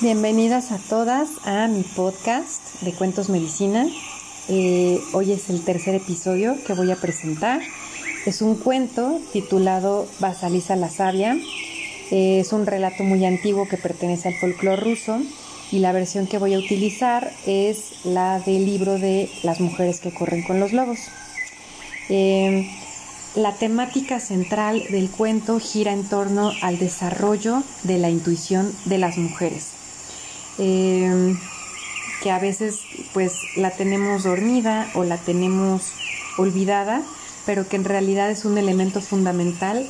Bienvenidas a todas a mi podcast de Cuentos Medicina. Eh, hoy es el tercer episodio que voy a presentar. Es un cuento titulado Basaliza la Sabia. Eh, es un relato muy antiguo que pertenece al folclore ruso y la versión que voy a utilizar es la del libro de Las mujeres que corren con los lobos. Eh, la temática central del cuento gira en torno al desarrollo de la intuición de las mujeres. Em, que a veces pues la tenemos dormida o la tenemos olvidada, pero que en realidad es un elemento fundamental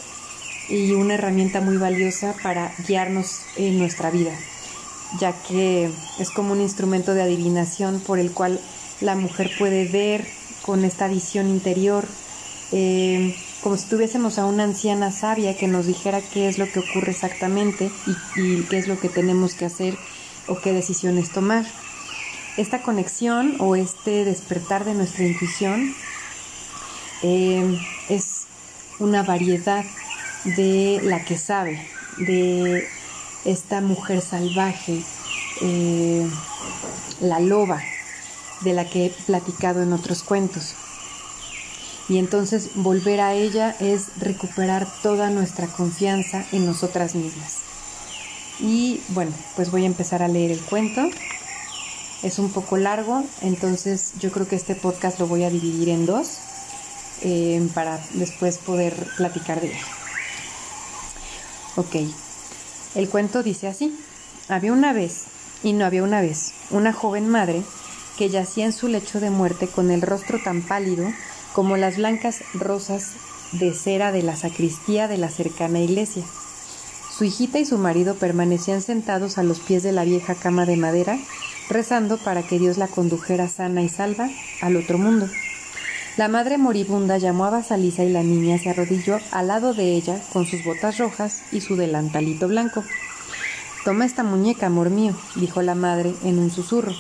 y una herramienta muy valiosa para guiarnos en nuestra vida, ya que es como un instrumento de adivinación por el cual la mujer puede ver con esta visión interior, em, como si tuviésemos a una anciana sabia que nos dijera qué es lo que ocurre exactamente y qué es lo que tenemos que hacer o qué decisiones tomar. Esta conexión o este despertar de nuestra intuición eh, es una variedad de la que sabe, de esta mujer salvaje, eh, la loba, de la que he platicado en otros cuentos. Y entonces volver a ella es recuperar toda nuestra confianza en nosotras mismas. Y bueno, pues voy a empezar a leer el cuento. Es un poco largo, entonces yo creo que este podcast lo voy a dividir en dos eh, para después poder platicar de él. Ok, el cuento dice así. Había una vez, y no había una vez, una joven madre que yacía en su lecho de muerte con el rostro tan pálido como las blancas rosas de cera de la sacristía de la cercana iglesia. Su hijita y su marido permanecían sentados a los pies de la vieja cama de madera, rezando para que Dios la condujera sana y salva al otro mundo. La madre moribunda llamó a Basalisa y la niña se arrodilló al lado de ella con sus botas rojas y su delantalito blanco. Toma esta muñeca, amor mío, dijo la madre en un susurro,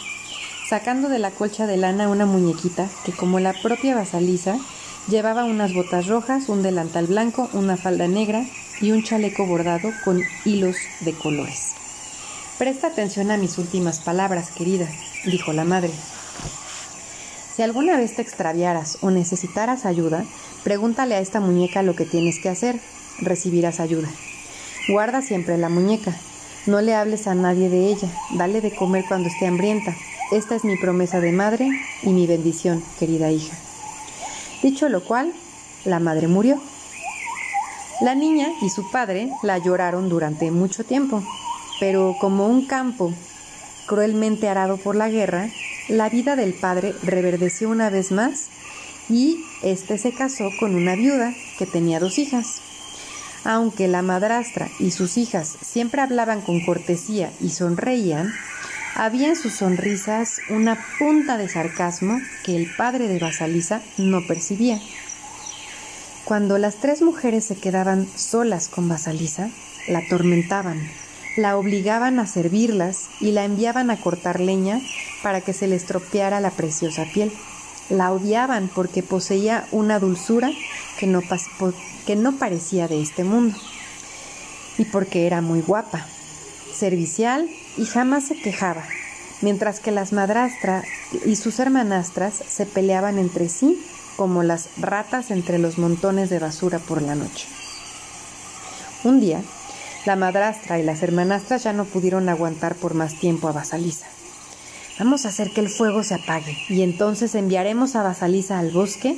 sacando de la colcha de lana una muñequita que, como la propia Basalisa, llevaba unas botas rojas, un delantal blanco, una falda negra y un chaleco bordado con hilos de colores. Presta atención a mis últimas palabras, querida, dijo la madre. Si alguna vez te extraviaras o necesitaras ayuda, pregúntale a esta muñeca lo que tienes que hacer. Recibirás ayuda. Guarda siempre la muñeca. No le hables a nadie de ella. Dale de comer cuando esté hambrienta. Esta es mi promesa de madre y mi bendición, querida hija. Dicho lo cual, la madre murió. La niña y su padre la lloraron durante mucho tiempo, pero como un campo cruelmente arado por la guerra, la vida del padre reverdeció una vez más y éste se casó con una viuda que tenía dos hijas. Aunque la madrastra y sus hijas siempre hablaban con cortesía y sonreían, había en sus sonrisas una punta de sarcasmo que el padre de Basalisa no percibía. Cuando las tres mujeres se quedaban solas con Basalisa, la atormentaban, la obligaban a servirlas y la enviaban a cortar leña para que se le estropeara la preciosa piel. La odiaban porque poseía una dulzura que no, que no parecía de este mundo y porque era muy guapa, servicial y jamás se quejaba, mientras que las madrastras y sus hermanastras se peleaban entre sí como las ratas entre los montones de basura por la noche. Un día, la madrastra y las hermanastras ya no pudieron aguantar por más tiempo a Basalisa. Vamos a hacer que el fuego se apague y entonces enviaremos a Basalisa al bosque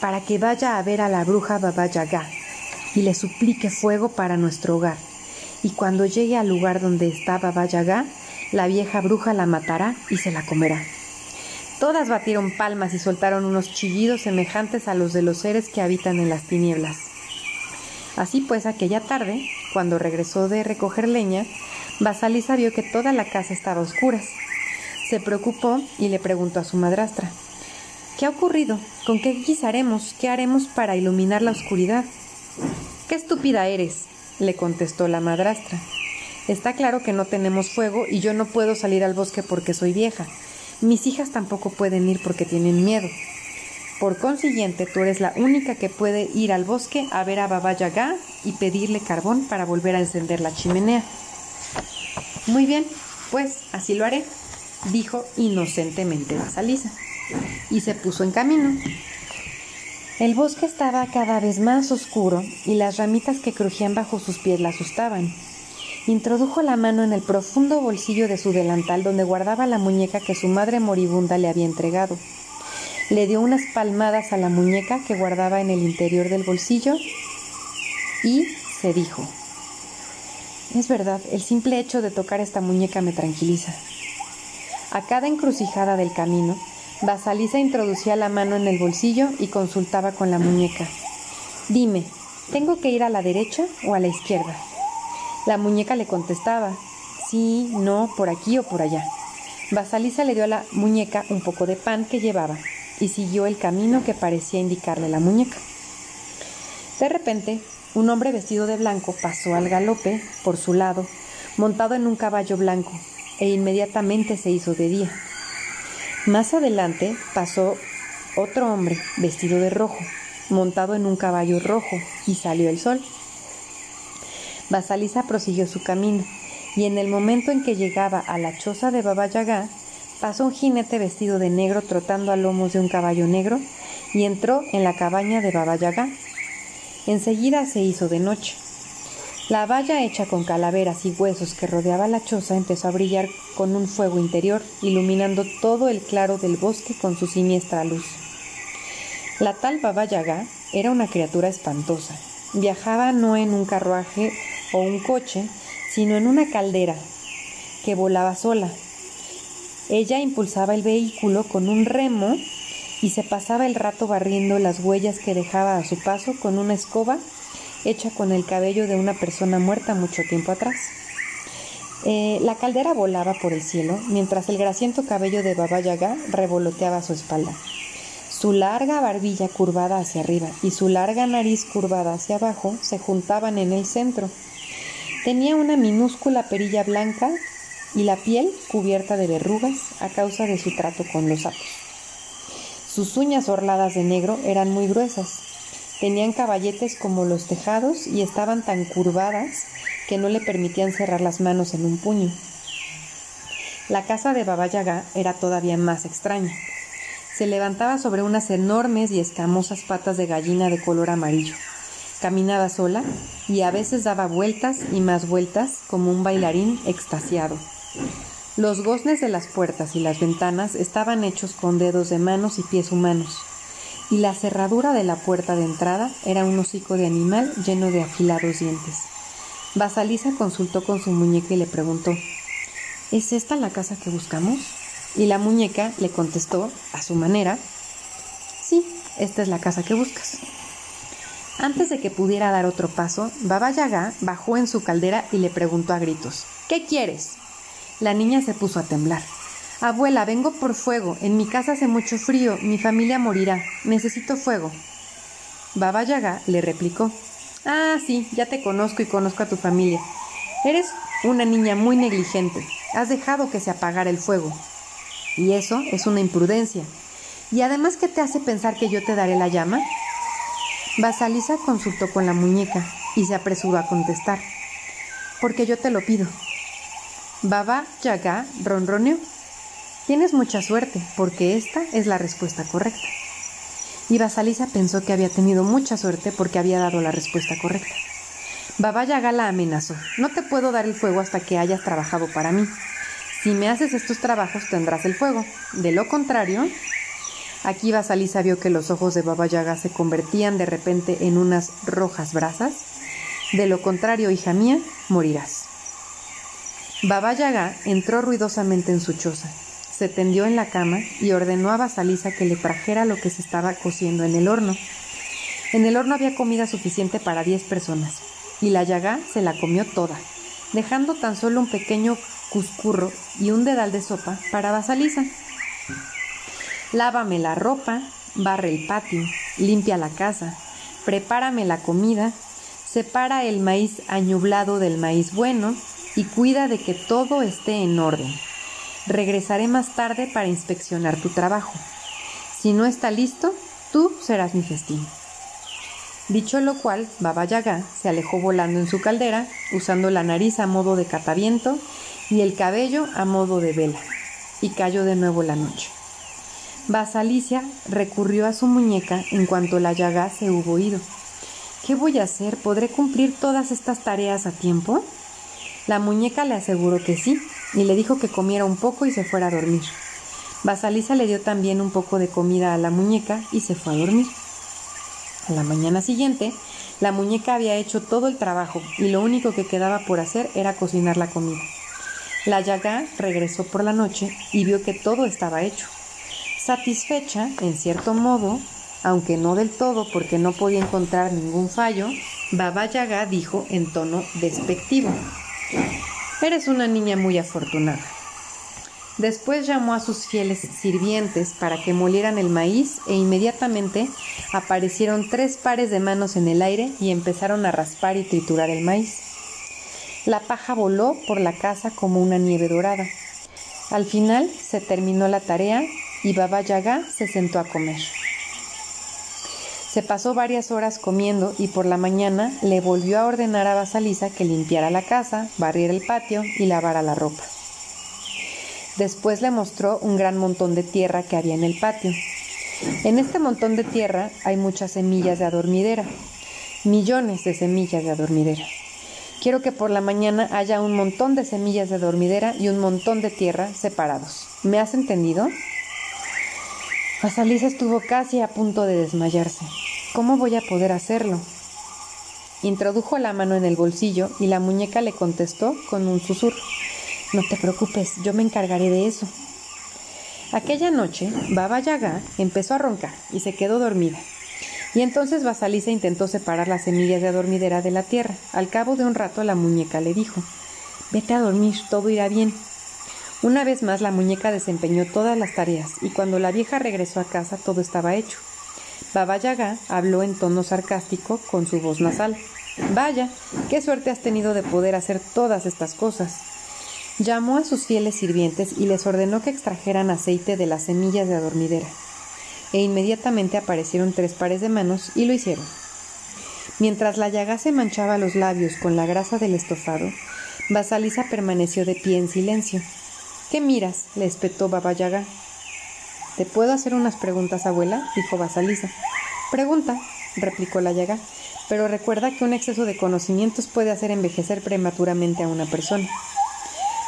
para que vaya a ver a la bruja Baba Yaga y le suplique fuego para nuestro hogar. Y cuando llegue al lugar donde está Baba Yaga, la vieja bruja la matará y se la comerá. Todas batieron palmas y soltaron unos chillidos semejantes a los de los seres que habitan en las tinieblas. Así pues, aquella tarde, cuando regresó de recoger leña, Basalisa vio que toda la casa estaba a oscuras. Se preocupó y le preguntó a su madrastra ¿Qué ha ocurrido? ¿Con qué guisaremos? ¿Qué haremos para iluminar la oscuridad? ¡Qué estúpida eres! le contestó la madrastra. Está claro que no tenemos fuego y yo no puedo salir al bosque porque soy vieja. Mis hijas tampoco pueden ir porque tienen miedo. Por consiguiente, tú eres la única que puede ir al bosque a ver a Baba Yaga y pedirle carbón para volver a encender la chimenea. Muy bien, Pues así lo haré, dijo inocentemente Basalisa, y se puso en camino. El bosque estaba cada vez más oscuro y las ramitas que crujían bajo sus pies la asustaban. Introdujo la mano en el profundo bolsillo de su delantal donde guardaba la muñeca que su madre moribunda le había entregado. Le dio unas palmadas a la muñeca que guardaba en el interior del bolsillo y se dijo, es verdad, el simple hecho de tocar esta muñeca me tranquiliza. A cada encrucijada del camino, Basalisa introducía la mano en el bolsillo y consultaba con la muñeca. Dime, ¿tengo que ir a la derecha o a la izquierda? La muñeca le contestaba, sí, no, por aquí o por allá. Basalisa le dio a la muñeca un poco de pan que llevaba y siguió el camino que parecía indicarle la muñeca. De repente, un hombre vestido de blanco pasó al galope por su lado, montado en un caballo blanco, e inmediatamente se hizo de día. Más adelante pasó otro hombre vestido de rojo, montado en un caballo rojo, y salió el sol. Basalisa prosiguió su camino, y en el momento en que llegaba a la choza de Baba Yaga, pasó un jinete vestido de negro trotando a lomos de un caballo negro y entró en la cabaña de Baba Yaga. Enseguida se hizo de noche. La valla hecha con calaveras y huesos que rodeaba la choza empezó a brillar con un fuego interior, iluminando todo el claro del bosque con su siniestra luz. La tal Baba Yaga era una criatura espantosa. Viajaba no en un carruaje o un coche, sino en una caldera que volaba sola. Ella impulsaba el vehículo con un remo y se pasaba el rato barriendo las huellas que dejaba a su paso con una escoba hecha con el cabello de una persona muerta mucho tiempo atrás. Eh, la caldera volaba por el cielo, mientras el grasiento cabello de Baba Yaga revoloteaba su espalda. Su larga barbilla curvada hacia arriba y su larga nariz curvada hacia abajo se juntaban en el centro. Tenía una minúscula perilla blanca y la piel cubierta de verrugas a causa de su trato con los sapos. Sus uñas orladas de negro eran muy gruesas, Tenían caballetes como los tejados y estaban tan curvadas que no le permitían cerrar las manos en un puño. La casa de Baba Yaga era todavía más extraña. Se levantaba sobre unas enormes y escamosas patas de gallina de color amarillo. Caminaba sola y a veces daba vueltas y más vueltas como un bailarín extasiado. Los goznes de las puertas y las ventanas estaban hechos con dedos de manos y pies humanos y la cerradura de la puerta de entrada era un hocico de animal lleno de afilados dientes. Basalisa consultó con su muñeca y le preguntó ¿Es esta la casa que buscamos? Y la muñeca le contestó, a su manera, Sí, esta es la casa que buscas. Antes de que pudiera dar otro paso, Baba Yaga bajó en su caldera y le preguntó a gritos ¿Qué quieres? La niña se puso a temblar. Abuela, vengo por fuego. En mi casa hace mucho frío. Mi familia morirá. Necesito fuego. Baba Yaga le replicó. Ah, sí, ya te conozco y conozco a tu familia. Eres una niña muy negligente. Has dejado que se apagara el fuego. Y eso es una imprudencia. Y además, ¿qué te hace pensar que yo te daré la llama? Basalisa consultó con la muñeca y se apresuró a contestar. Porque yo te lo pido. Baba Yaga ronroneó. Tienes mucha suerte, porque esta es la respuesta correcta. Y Basalisa pensó que había tenido mucha suerte porque había dado la respuesta correcta. Baba Yaga la amenazó. No te puedo dar el fuego hasta que hayas trabajado para mí. Si me haces estos trabajos tendrás el fuego. De lo contrario... Aquí Basalisa vio que los ojos de Baba Yaga se convertían de repente en unas rojas brasas. De lo contrario, hija mía, morirás. Baba Yaga entró ruidosamente en su choza se tendió en la cama y ordenó a Basalisa que le trajera lo que se estaba cociendo en el horno. En el horno había comida suficiente para diez personas, y la llaga se la comió toda, dejando tan solo un pequeño cuscurro y un dedal de sopa para Basalisa. Lávame la ropa, barre el patio, limpia la casa, prepárame la comida, separa el maíz añublado del maíz bueno y cuida de que todo esté en orden. Regresaré más tarde para inspeccionar tu trabajo. Si no está listo, tú serás mi festín. Dicho lo cual, Baba Yaga se alejó volando en su caldera, usando la nariz a modo de cataviento y el cabello a modo de vela, y cayó de nuevo la noche. Basalicia recurrió a su muñeca en cuanto la llaga se hubo ido. ¿Qué voy a hacer? ¿Podré cumplir todas estas tareas a tiempo? La muñeca le aseguró que sí, y le dijo que comiera un poco y se fuera a dormir. Basalisa le dio también un poco de comida a la muñeca y se fue a dormir. A la mañana siguiente, la muñeca había hecho todo el trabajo y lo único que quedaba por hacer era cocinar la comida. La yaga regresó por la noche y vio que todo estaba hecho. Satisfecha, en cierto modo, aunque no del todo porque no podía encontrar ningún fallo, Baba Yaga dijo en tono despectivo: Eres una niña muy afortunada. Después llamó a sus fieles sirvientes para que molieran el maíz e inmediatamente aparecieron tres pares de manos en el aire y empezaron a raspar y triturar el maíz. La paja voló por la casa como una nieve dorada. Al final se terminó la tarea y Baba Yaga se sentó a comer. Se pasó varias horas comiendo y por la mañana le volvió a ordenar a Basalisa que limpiara la casa, barriera el patio y lavara la ropa. Después le mostró un gran montón de tierra que había en el patio. En este montón de tierra hay muchas semillas de adormidera, millones de semillas de adormidera. Quiero que por la mañana haya un montón de semillas de adormidera y un montón de tierra separados. ¿Me has entendido? Basalisa estuvo casi a punto de desmayarse. ¿Cómo voy a poder hacerlo? Introdujo la mano en el bolsillo y la muñeca le contestó con un susurro. No te preocupes, yo me encargaré de eso. Aquella noche, Baba Yaga empezó a roncar y se quedó dormida. Y entonces Basalisa intentó separar las semillas de adormidera de la tierra. Al cabo de un rato la muñeca le dijo, Vete a dormir, todo irá bien. Una vez más la muñeca desempeñó todas las tareas y cuando la vieja regresó a casa todo estaba hecho. Baba Yaga habló en tono sarcástico con su voz nasal. Vaya, qué suerte has tenido de poder hacer todas estas cosas. Llamó a sus fieles sirvientes y les ordenó que extrajeran aceite de las semillas de adormidera. E inmediatamente aparecieron tres pares de manos y lo hicieron. Mientras la llaga se manchaba los labios con la grasa del estofado, Basalisa permaneció de pie en silencio. ¿Qué miras? le espetó Baba Yaga. ¿Te puedo hacer unas preguntas, abuela? dijo Basalisa. Pregunta, replicó la llaga, pero recuerda que un exceso de conocimientos puede hacer envejecer prematuramente a una persona.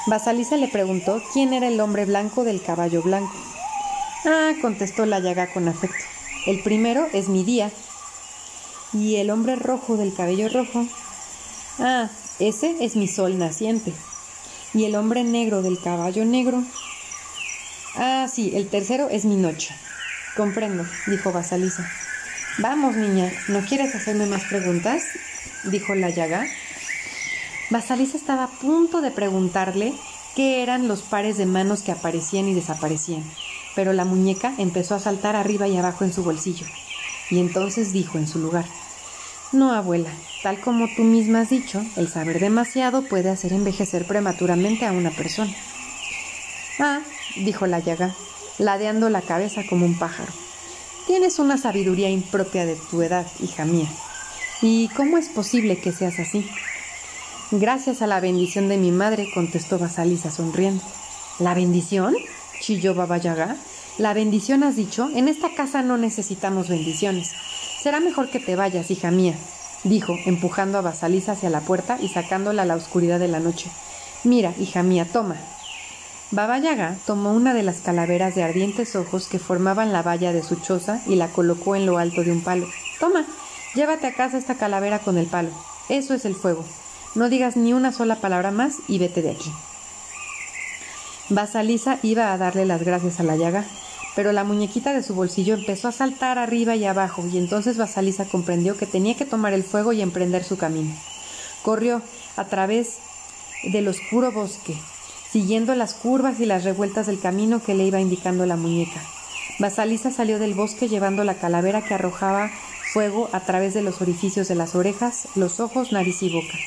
Basalisa le preguntó quién era el hombre blanco del caballo blanco. Ah, contestó la llaga con afecto. El primero es mi día. ¿Y el hombre rojo del cabello rojo? Ah, ese es mi sol naciente. ¿Y el hombre negro del caballo negro? Ah, sí, el tercero es mi noche. Comprendo, dijo Basalisa. Vamos, niña, ¿no quieres hacerme más preguntas? dijo la llaga. Basalisa estaba a punto de preguntarle qué eran los pares de manos que aparecían y desaparecían, pero la muñeca empezó a saltar arriba y abajo en su bolsillo, y entonces dijo en su lugar No, abuela, tal como tú misma has dicho, el saber demasiado puede hacer envejecer prematuramente a una persona. Ah, dijo la llaga, ladeando la cabeza como un pájaro. Tienes una sabiduría impropia de tu edad, hija mía. ¿Y cómo es posible que seas así? Gracias a la bendición de mi madre, contestó Basalisa sonriendo. ¿La bendición? chilló Baba Yaga. ¿La bendición has dicho? En esta casa no necesitamos bendiciones. Será mejor que te vayas, hija mía, dijo, empujando a Basalisa hacia la puerta y sacándola a la oscuridad de la noche. Mira, hija mía, toma, Baba Yaga tomó una de las calaveras de ardientes ojos que formaban la valla de su choza y la colocó en lo alto de un palo. Toma, llévate a casa esta calavera con el palo. Eso es el fuego. No digas ni una sola palabra más y vete de aquí. Basalisa iba a darle las gracias a la llaga, pero la muñequita de su bolsillo empezó a saltar arriba y abajo, y entonces Basalisa comprendió que tenía que tomar el fuego y emprender su camino. Corrió a través del oscuro bosque, siguiendo las curvas y las revueltas del camino que le iba indicando la muñeca. Basalisa salió del bosque llevando la calavera que arrojaba fuego a través de los orificios de las orejas, los ojos, nariz y boca.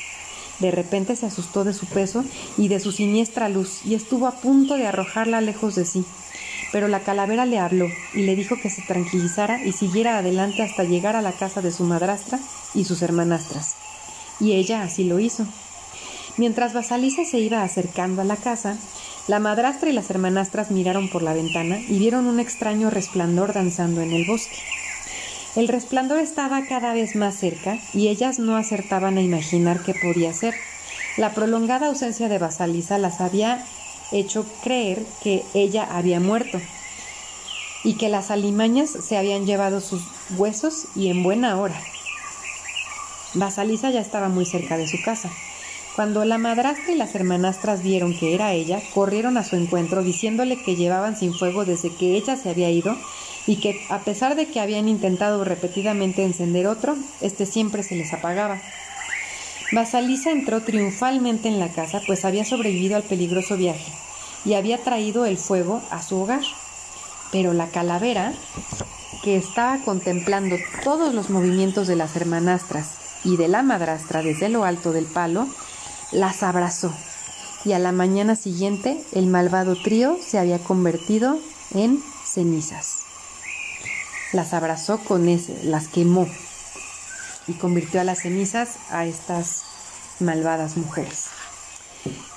De repente se asustó de su peso y de su siniestra luz y estuvo a punto de arrojarla lejos de sí. Pero la calavera le habló y le dijo que se tranquilizara y siguiera adelante hasta llegar a la casa de su madrastra y sus hermanastras. Y ella así lo hizo. Mientras Basalisa se iba acercando a la casa, la madrastra y las hermanastras miraron por la ventana y vieron un extraño resplandor danzando en el bosque. El resplandor estaba cada vez más cerca y ellas no acertaban a imaginar qué podía ser. La prolongada ausencia de Basalisa las había hecho creer que ella había muerto y que las alimañas se habían llevado sus huesos y en buena hora. Basalisa ya estaba muy cerca de su casa. Cuando la madrastra y las hermanastras vieron que era ella, corrieron a su encuentro diciéndole que llevaban sin fuego desde que ella se había ido y que a pesar de que habían intentado repetidamente encender otro, este siempre se les apagaba. Basalisa entró triunfalmente en la casa, pues había sobrevivido al peligroso viaje y había traído el fuego a su hogar. Pero la calavera, que estaba contemplando todos los movimientos de las hermanastras y de la madrastra desde lo alto del palo, las abrazó. Y a la mañana siguiente el malvado trío se había convertido en cenizas. Las abrazó con ese, las quemó y convirtió a las cenizas a estas malvadas mujeres.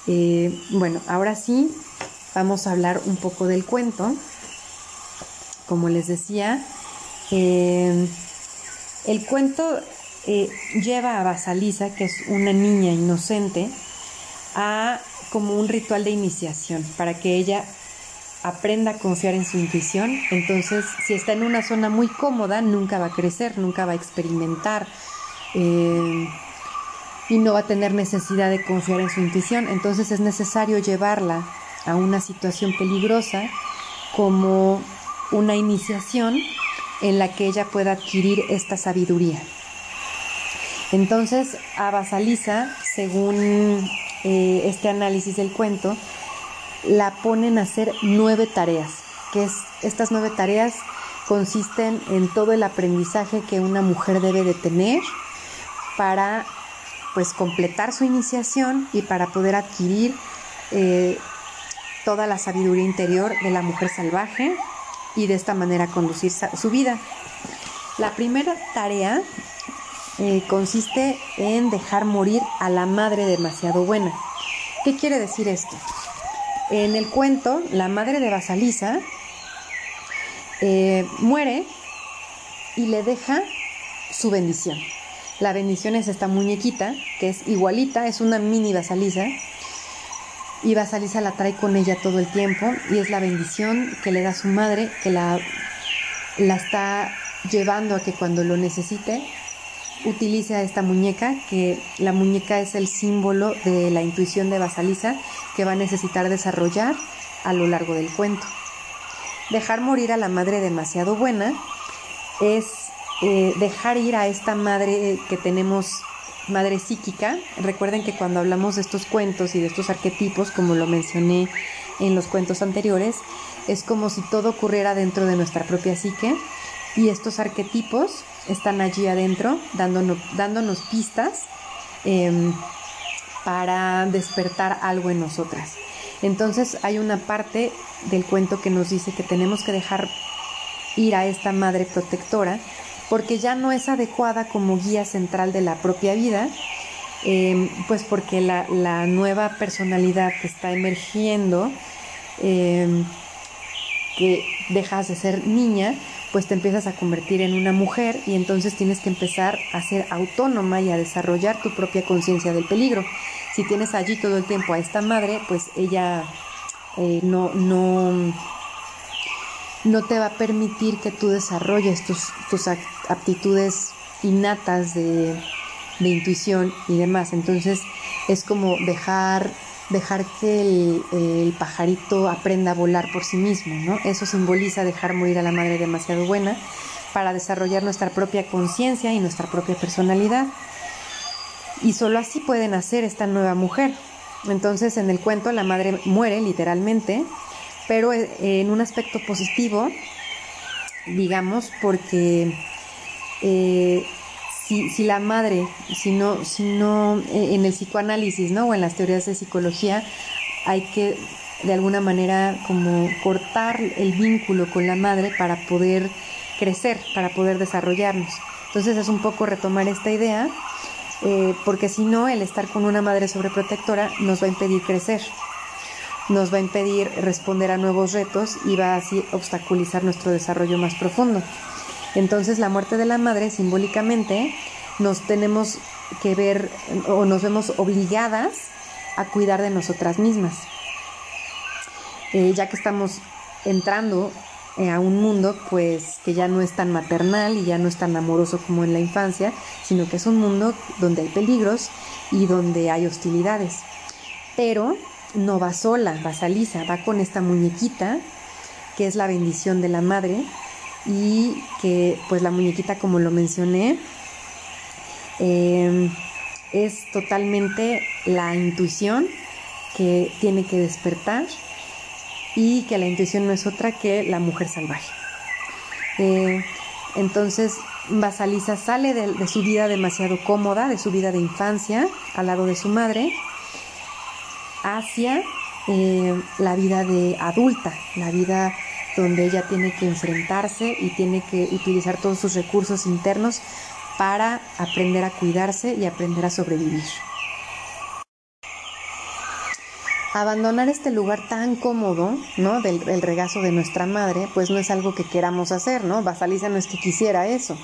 Eh, bueno, ahora sí vamos a hablar un poco del cuento. Como les decía, eh, el cuento eh, lleva a Basalisa, que es una niña inocente, a como un ritual de iniciación para que ella aprenda a confiar en su intuición. Entonces, si está en una zona muy cómoda, nunca va a crecer, nunca va a experimentar eh, y no va a tener necesidad de confiar en su intuición. Entonces, es necesario llevarla a una situación peligrosa como una iniciación en la que ella pueda adquirir esta sabiduría. Entonces, a Basalisa, según eh, este análisis del cuento, la ponen a hacer nueve tareas, que es, estas nueve tareas consisten en todo el aprendizaje que una mujer debe de tener para pues completar su iniciación y para poder adquirir eh, toda la sabiduría interior de la mujer salvaje y de esta manera conducir su vida. La primera tarea eh, consiste en dejar morir a la madre demasiado buena. ¿Qué quiere decir esto? En el cuento, la madre de Basalisa eh, muere y le deja su bendición. La bendición es esta muñequita, que es igualita, es una mini Basalisa. Y Basalisa la trae con ella todo el tiempo y es la bendición que le da su madre, que la, la está llevando a que cuando lo necesite utilice a esta muñeca, que la muñeca es el símbolo de la intuición de Basalisa que va a necesitar desarrollar a lo largo del cuento. Dejar morir a la madre demasiado buena es eh, dejar ir a esta madre que tenemos, madre psíquica. Recuerden que cuando hablamos de estos cuentos y de estos arquetipos, como lo mencioné en los cuentos anteriores, es como si todo ocurriera dentro de nuestra propia psique y estos arquetipos están allí adentro dándonos, dándonos pistas em, para despertar algo en nosotras. Entonces hay una parte del cuento que nos dice que tenemos que dejar ir a esta madre protectora porque ya no es adecuada como guía central de la propia vida, em, pues porque la, nueva personalidad que está emergiendo, em, que dejas de ser niña, pues te empiezas a convertir en una mujer y entonces tienes que empezar a ser autónoma y a desarrollar tu propia conciencia del peligro. Si tienes allí todo el tiempo a esta madre, pues ella eh, no, no, no te va a permitir que tú desarrolles tus, tus aptitudes innatas de, de intuición y demás. Entonces es como dejar dejar que el, pajarito aprenda a volar por sí mismo, ¿no? Eso simboliza dejar morir a la madre demasiado buena para desarrollar nuestra propia conciencia y nuestra propia personalidad. Y solo así puede nacer esta nueva mujer. Entonces en el cuento la madre muere literalmente, pero eh, en un aspecto positivo, digamos, porque eh, si, la madre, si no, si no, eh, en el psicoanálisis, ¿no? O en las teorías de psicología, hay que de alguna manera como cortar el vínculo con la madre para poder crecer, para poder desarrollarnos. Entonces es un poco retomar esta idea eh, porque si no, el estar con una madre sobreprotectora nos va a impedir crecer, nos va a impedir responder a nuevos retos y va así obstaculizar nuestro desarrollo más profundo. Entonces la muerte de la madre simbólicamente nos tenemos que ver o nos vemos obligadas a cuidar de nosotras mismas. Eh, ya que estamos entrando eh, a un mundo pues que ya no es tan maternal y ya no es tan amoroso como en la infancia, sino que es un mundo donde hay peligros y donde hay hostilidades. Pero no va sola, va Salisa, va con esta muñequita que es la bendición de la madre y que pues la muñequita como lo mencioné eh, es totalmente la intuición que tiene que despertar y que la intuición no es otra que la mujer salvaje. Eh, entonces, Basalisa sale de, su vida demasiado cómoda, de su vida de infancia, al lado de su madre, hacia eh, la vida de adulta, la vida donde ella tiene que enfrentarse y tiene que utilizar todos sus recursos internos para aprender a cuidarse y aprender a sobrevivir. Abandonar este lugar tan cómodo, ¿no? Del, regazo de nuestra madre, pues no es algo que queramos hacer, ¿no? Basalisa no es que quisiera eso,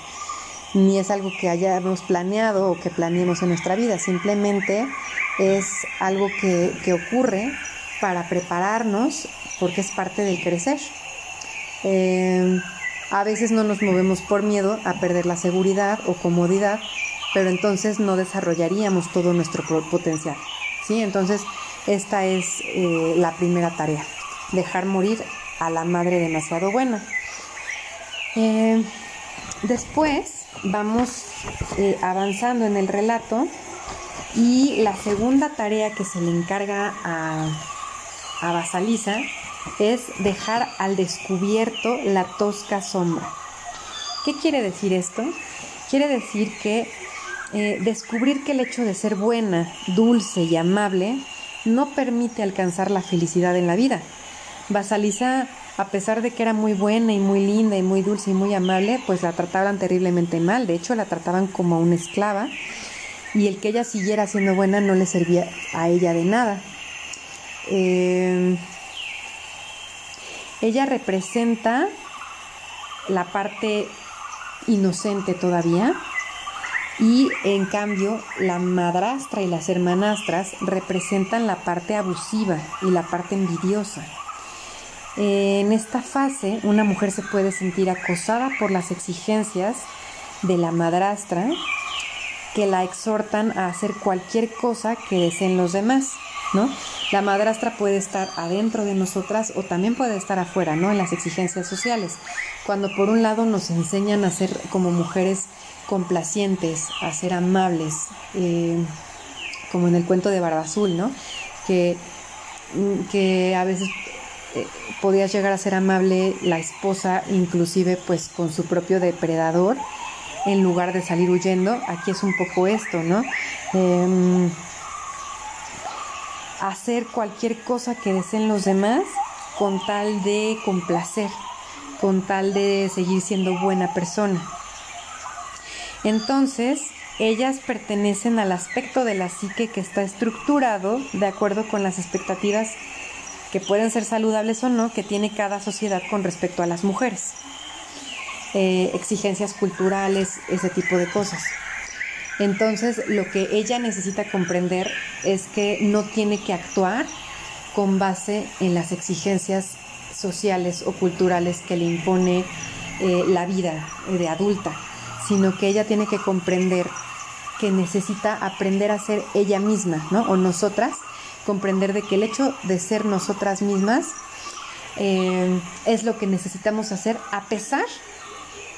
ni es algo que hayamos planeado o que planeemos en nuestra vida, simplemente es algo que, ocurre para prepararnos porque es parte del crecer. Eh, a veces no nos movemos por miedo a perder la seguridad o comodidad, pero entonces no desarrollaríamos todo nuestro potencial. ¿sí? Entonces, esta es eh, la primera tarea, dejar morir a la madre demasiado buena. Eh, después vamos eh, avanzando en el relato y la segunda tarea que se le encarga a, a es dejar al descubierto la tosca sombra. ¿Qué quiere decir esto? Quiere decir que descubrir que el hecho de ser buena, dulce y amable no permite alcanzar la felicidad en la vida. Basalisa, a pesar de que era muy buena y muy linda y muy dulce y muy amable, pues la trataban terriblemente mal. De hecho, la trataban como una esclava y el que ella siguiera siendo buena no le servía a ella de nada. Eh, ella representa la parte inocente todavía, y en cambio la madrastra y las hermanastras representan la parte abusiva y la parte envidiosa. En esta fase una mujer se puede sentir acosada por las exigencias de la madrastra que la exhortan a hacer cualquier cosa que deseen los demás, ¿no? La madrastra puede estar adentro de nosotras o también puede estar afuera, ¿no? En las exigencias sociales. Cuando por un lado nos enseñan a ser como mujeres complacientes, a ser amables, eh, como en el cuento de Barba Azul, ¿no? Que, mm, a veces eh, podía llegar a ser amable la esposa, inclusive pues con su propio depredador, en lugar de salir huyendo. Aquí es un poco esto, ¿no? Em, hacer cualquier cosa que deseen los demás con tal de complacer, con tal de seguir siendo buena persona. Entonces, ellas pertenecen al aspecto de la psique que está estructurado de acuerdo con las expectativas que pueden ser saludables o no que tiene cada sociedad con respecto a las mujeres. Eh, exigencias culturales, ese tipo de cosas. Entonces, lo que ella necesita comprender es que no tiene que actuar con base en las exigencias sociales o culturales que le impone eh, la vida de adulta sino que ella tiene que comprender que necesita aprender a ser ella misma, ¿no? O nosotras, comprender de que el hecho de ser nosotras mismas eh, es lo que necesitamos hacer a pesar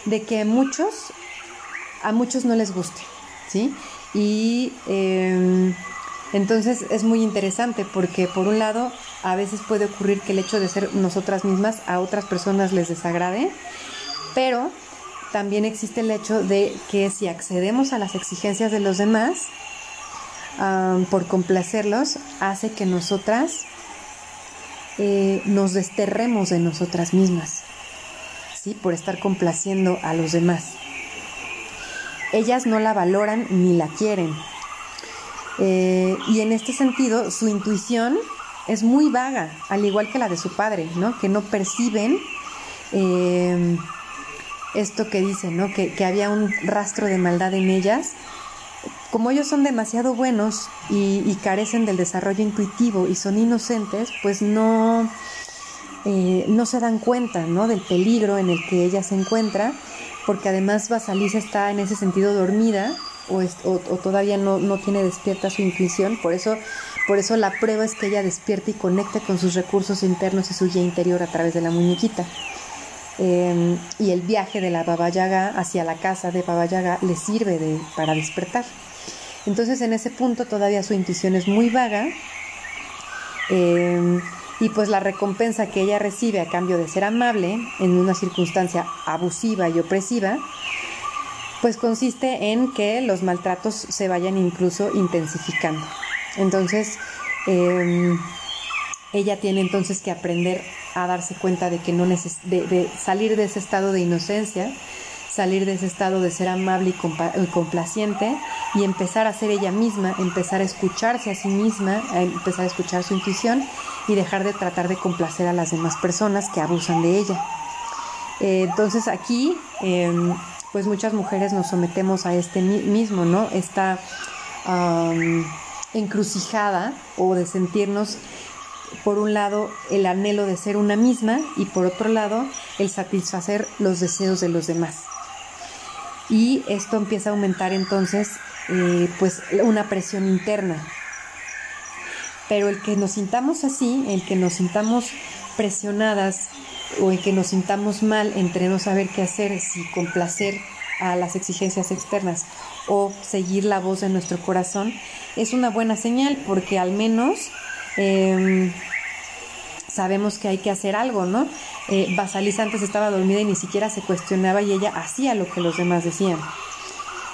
de que muchos, a muchos no les guste, ¿sí? Y eh, entonces es muy interesante porque por un lado a veces puede ocurrir que el hecho de ser nosotras mismas a otras personas les desagrade, pero también existe el hecho de que si accedemos a las exigencias de los demás, por complacerlos, hace que nosotras eh, nos desterremos de nosotras mismas, ¿sí? por estar complaciendo a los demás. Ellas no la valoran ni la quieren, Eh, y en este sentido, su intuición es muy vaga, al igual que la de su padre, ¿no? Que no perciben eh, esto que dicen, ¿no? Que, había un rastro de maldad en ellas. Como ellos son demasiado buenos y, carecen del desarrollo intuitivo y son inocentes, pues no, eh, no se dan cuenta ¿no? del peligro en el que ella se encuentra, porque además Basaliza está en ese sentido dormida o, todavía no, no, tiene despierta su intuición, por eso, por eso la prueba es que ella despierte y conecte con sus recursos internos y su guía interior a través de la muñequita. Em, y el viaje de la Baba Yaga hacia la casa de Baba Yaga le sirve para despertar. Entonces en ese punto todavía su intuición es muy vaga em, y pues la recompensa que ella recibe a cambio de ser amable en una circunstancia abusiva y opresiva, pues consiste en que los maltratos se vayan incluso intensificando. Entonces, em, ella tiene entonces que aprender a darse cuenta de que no neces de, salir de ese estado de inocencia, salir de ese estado de ser amable y complaciente y empezar a ser ella misma, empezar a escucharse a sí misma, a empezar a escuchar su intuición y dejar de tratar de complacer a las demás personas que abusan de ella. Eh, entonces aquí, em, pues muchas mujeres nos sometemos a este mismo, ¿no? Esta encrucijada o de sentirnos por un lado el anhelo de ser una misma y por otro lado el satisfacer los deseos de los demás. Y esto empieza a aumentar entonces eh, pues una presión interna. Pero el que nos sintamos así, el que nos sintamos presionadas o el que nos sintamos mal entre no saber qué hacer, si complacer a las exigencias externas o seguir la voz de nuestro corazón, es una buena señal porque al menos Em, sabemos que hay que hacer algo, ¿no? Eh, Basalis antes estaba dormida y ni siquiera se cuestionaba y ella hacía lo que los demás decían.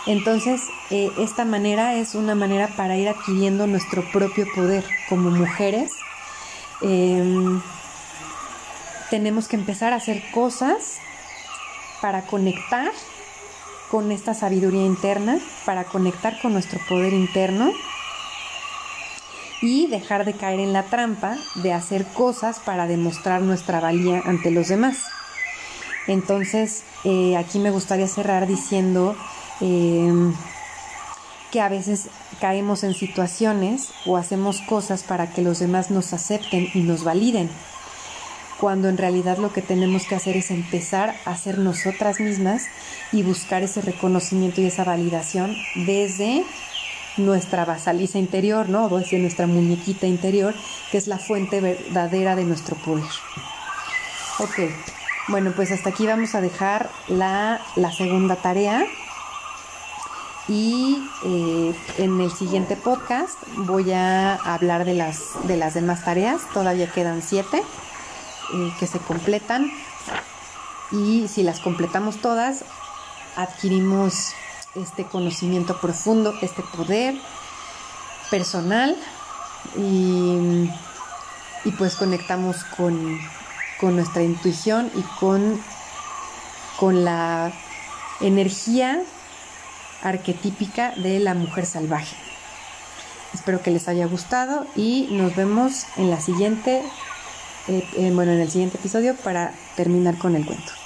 Entonces, eh, esta manera es una manera para ir adquiriendo nuestro propio poder como mujeres. Em, tenemos que empezar a hacer cosas para conectar con esta sabiduría interna, para conectar con nuestro poder interno y dejar de caer en la trampa de hacer cosas para demostrar nuestra valía ante los demás. Entonces, eh, aquí me gustaría cerrar diciendo em, que a veces caemos en situaciones o hacemos cosas para que los demás nos acepten y nos validen, cuando en realidad lo que tenemos que hacer es empezar a ser nosotras mismas y buscar ese reconocimiento y esa validación desde nuestra basaliza interior, ¿no? O decir, nuestra muñequita interior, que es la fuente verdadera de nuestro poder. Ok, bueno, pues hasta aquí vamos a dejar la, segunda tarea. Y eh, en el siguiente podcast voy a hablar de las, de las demás tareas. Todavía quedan siete eh, que se completan. Y si las completamos todas, adquirimos este conocimiento profundo, este poder personal y, pues conectamos con, nuestra intuición y con, con la energía arquetípica de la mujer salvaje. Espero que les haya gustado y nos vemos en la siguiente, eh, eh, bueno, en el siguiente episodio para terminar con el cuento.